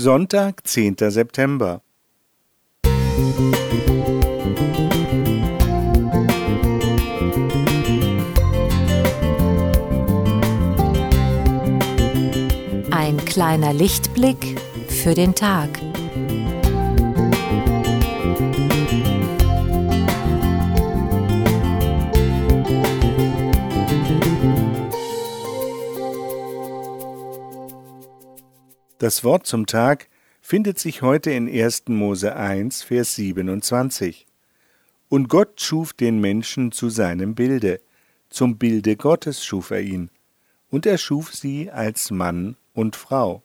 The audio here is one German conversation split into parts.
Sonntag, 10. September. Ein kleiner Lichtblick für den Tag. Das Wort zum Tag findet sich heute in 1. Mose 1, Vers 27. Und Gott schuf den Menschen zu seinem Bilde, zum Bilde Gottes schuf er ihn, und er schuf sie als Mann und Frau.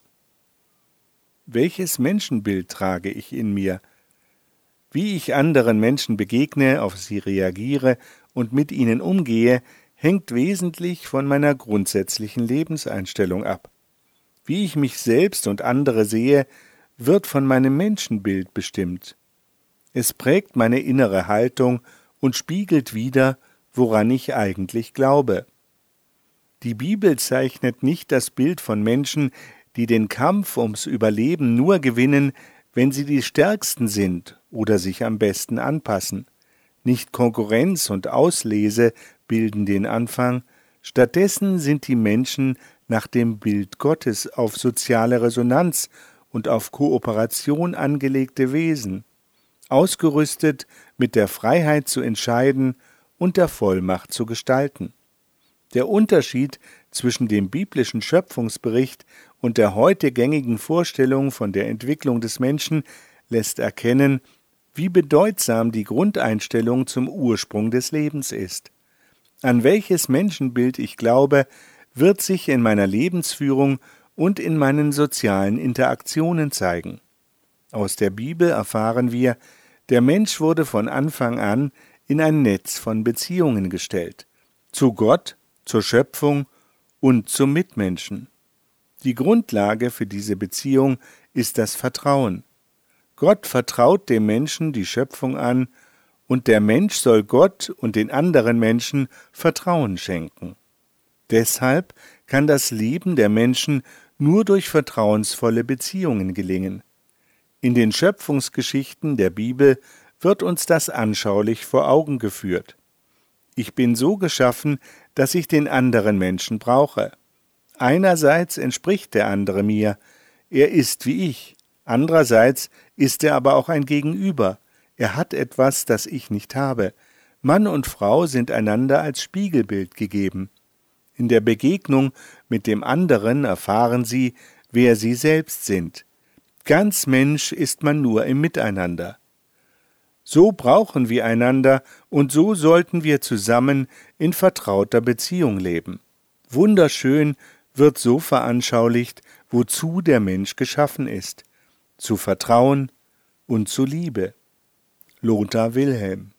Welches Menschenbild trage ich in mir? Wie ich anderen Menschen begegne, auf sie reagiere und mit ihnen umgehe, hängt wesentlich von meiner grundsätzlichen Lebenseinstellung ab. Wie ich mich selbst und andere sehe, wird von meinem Menschenbild bestimmt. Es prägt meine innere Haltung und spiegelt wider, woran ich eigentlich glaube. Die Bibel zeichnet nicht das Bild von Menschen, die den Kampf ums Überleben nur gewinnen, wenn sie die Stärksten sind oder sich am besten anpassen. Nicht Konkurrenz und Auslese bilden den Anfang, stattdessen sind die Menschen nach dem Bild Gottes auf soziale Resonanz und auf Kooperation angelegte Wesen, ausgerüstet mit der Freiheit zu entscheiden und der Vollmacht zu gestalten. Der Unterschied zwischen dem biblischen Schöpfungsbericht und der heute gängigen Vorstellung von der Entwicklung des Menschen lässt erkennen, wie bedeutsam die Grundeinstellung zum Ursprung des Lebens ist. An welches Menschenbild ich glaube, wird sich in meiner Lebensführung und in meinen sozialen Interaktionen zeigen. Aus der Bibel erfahren wir, der Mensch wurde von Anfang an in ein Netz von Beziehungen gestellt, zu Gott, zur Schöpfung und zum Mitmenschen. Die Grundlage für diese Beziehung ist das Vertrauen. Gott vertraut dem Menschen die Schöpfung an, und der Mensch soll Gott und den anderen Menschen Vertrauen schenken. Deshalb kann das Leben der Menschen nur durch vertrauensvolle Beziehungen gelingen. In den Schöpfungsgeschichten der Bibel wird uns das anschaulich vor Augen geführt. Ich bin so geschaffen, dass ich den anderen Menschen brauche. Einerseits entspricht der andere mir, er ist wie ich, andererseits ist er aber auch ein Gegenüber, er hat etwas, das ich nicht habe. Mann und Frau sind einander als Spiegelbild gegeben. In der Begegnung mit dem anderen erfahren sie, wer sie selbst sind. Ganz Mensch ist man nur im Miteinander. So brauchen wir einander und so sollten wir zusammen in vertrauter Beziehung leben. Wunderschön wird so veranschaulicht, wozu der Mensch geschaffen ist, zu Vertrauen und zu Liebe. Lothar Wilhelm